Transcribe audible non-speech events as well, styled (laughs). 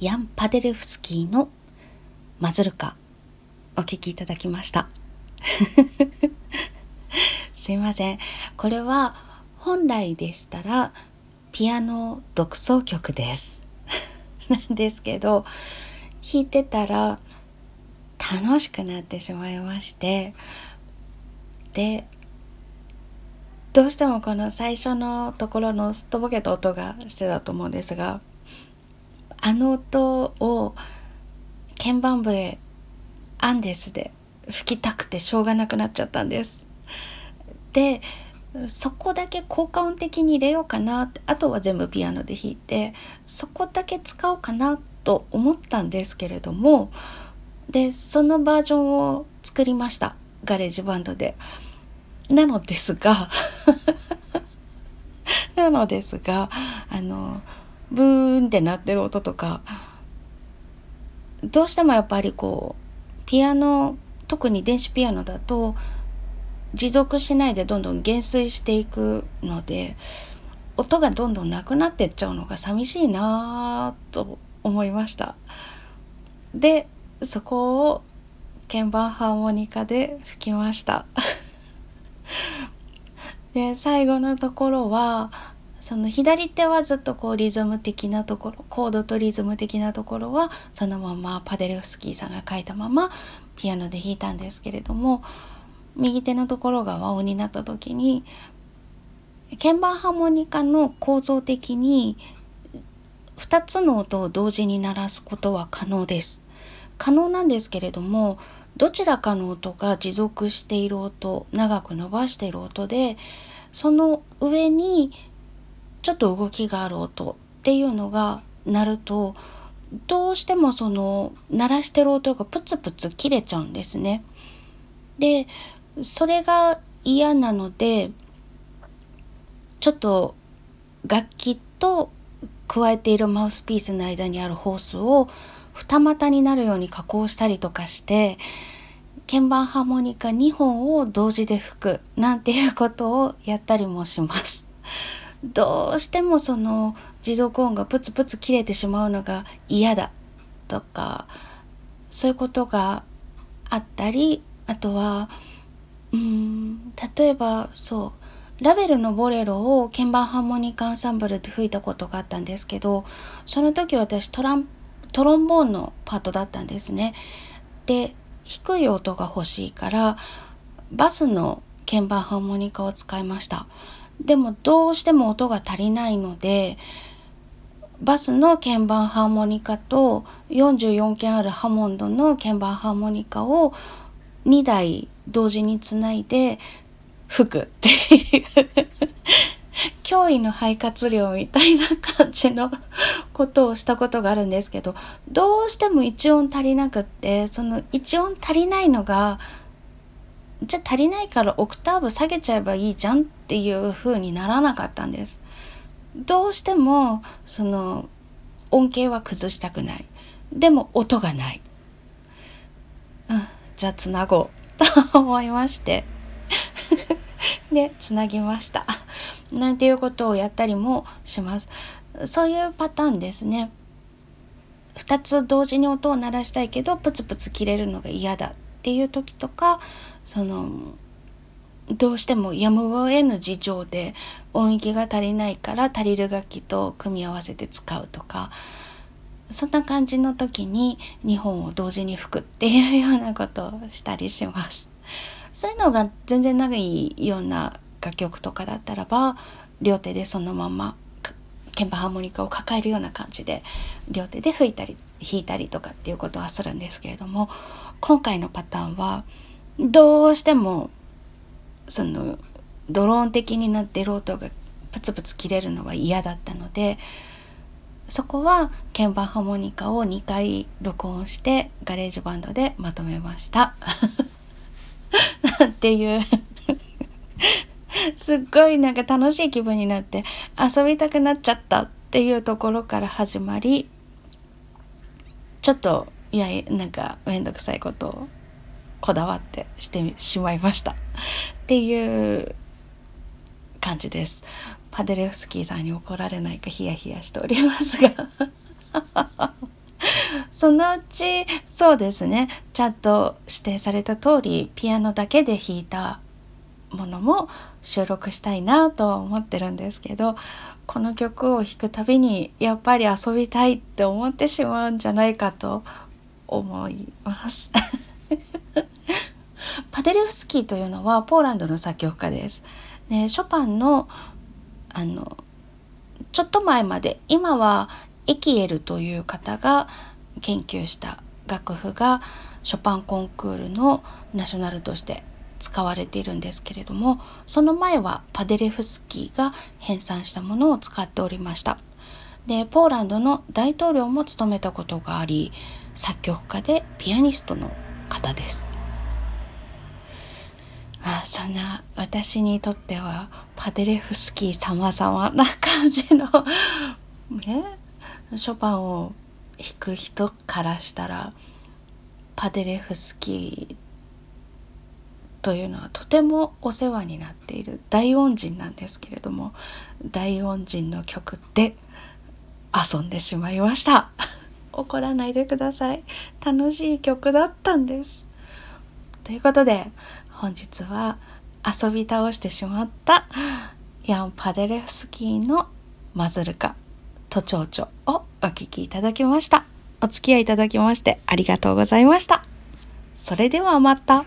ヤン・パデレフスキーのマズルカお聴きいただきました。(laughs) すいません。これは本来でしたらピアノ独奏曲です。(laughs) なんですけど弾いてたら楽しくなってしまいましてでどうしてもこの最初のところのすっとぼけた音がしてたと思うんですがあの音を鍵盤笛アンデスで吹きたくてしょうがなくなっちゃったんです。でそこだけ効果音的に入れようかなってあとは全部ピアノで弾いてそこだけ使おうかなと思ったんですけれどもでそのバージョンを作りました GarageBand で。なのですが (laughs) なのですがあのブーンって鳴ってる音とかどうしてもやっぱりこうピアノ特に電子ピアノだと持続しないでどんどん減衰していくので音がどんどんなくなってっちゃうのが寂しいなと思いました。でそこを鍵盤ハーモニカで吹きました。(laughs) で最後のところはその左手はずっとこうリズム的なところコードとリズム的なところはそのままパデルフスキーさんが書いたままピアノで弾いたんですけれども右手のところが和音になった時に鍵盤ハーモニカの構造的に2つの音を同時に鳴らすことは可能です。可能なんですけれどもどちらかの音が持続している音長く伸ばしている音でその上にちょっと動きがある音っていうのが鳴るとどうしてもその鳴らしてる音がプツプツ切れちゃうんですね。でそれが嫌なのでちょっと楽器と加えているマウスピースの間にあるホースを二股になるように加工したりとかして鍵盤ハーモニカ2本を同時で吹くなんていうことをやったりもします。どうしてもその持続音がプツプツ切れてしまうのが嫌だとかそういうことがあったりあとはうん例えばそうラベルのボレロを鍵盤ハーモニカアンサンブルで吹いたことがあったんですけどその時私トラントロンボーンのパートだったんですね。で低い音が欲しいからバスの鍵盤ハーモニカを使いました。でもどうしても音が足りないのでバスの鍵盤ハーモニカと44件あるハモンドの鍵盤ハーモニカを2台同時につないで吹くっていう。(laughs) 驚異の肺活量みたいな感じのことをしたことがあるんですけどどうしても1音足りなくってその1音足りないのがじゃあ足りないからオクターブ下げちゃえばいいじゃんっていう風にならなかったんです。どうしてもその音形は崩したくない。でも音がない。うん、じゃあつなごうと思いまして (laughs) でつなぎました。なんていうことをやったりもします。そういうパターンですね。2つ同時に音を鳴らしたいけどプツプツ切れるのが嫌だっていう時とかそのどうしてもやむを得ぬ事情で音域が足りないから足りる楽器と組み合わせて使うとかそんな感じの時に2本を同時に吹くっていうようなことをしたりします。そういうのが全然長いような楽曲とかだったらば両手でそのまま鍵盤ハーモニカを抱えるような感じで両手で吹いたり弾いたりとかっていうことはするんですけれども今回のパターンはどうしてもそのドローン的になってる音がプツプツ切れるのは嫌だったのでそこは鍵盤ハーモニカを2回録音して GarageBand でまとめました。っていうすっごいなんか楽しい気分になって遊びたくなっちゃったっていうところから始まりちょっといやなんか面倒くさいことをこだわってしてしまいましたっていう感じです。パデレフスキーさんに怒られないかヒヤヒヤしておりますが (laughs) そのうちそうですねちゃんと指定された通りピアノだけで弾いたものも収録したいなと思ってるんですけどこの曲を弾くたびにやっぱり遊びたいって思ってしまうんじゃないかと思います。パデレフスキーというのはポーランドの作曲家です。でショパンのあのちょっと前まで今はエキエルという方が研究した楽譜がショパンコンクールのナショナルとして使われているんですけれどもその前はパデレフスキーが編纂したものを使っておりましたでポーランドの大統領も務めたことがあり作曲家でピアニストの方ですあそんな私にとってはパデレフスキー様々な感じのね？ショパンを弾く人からしたらパデレフスキーというのはとてもお世話になっている大恩人なんですけれども大恩人の曲で遊んでしまいました。(laughs) 怒らないでください。楽しい曲だったんです。ということで本日は遊び倒してしまったヤン・パデレフスキーのマズルカ都庁長をお聴きいただきましたお付き合いいただきましてありがとうございましたそれではまた。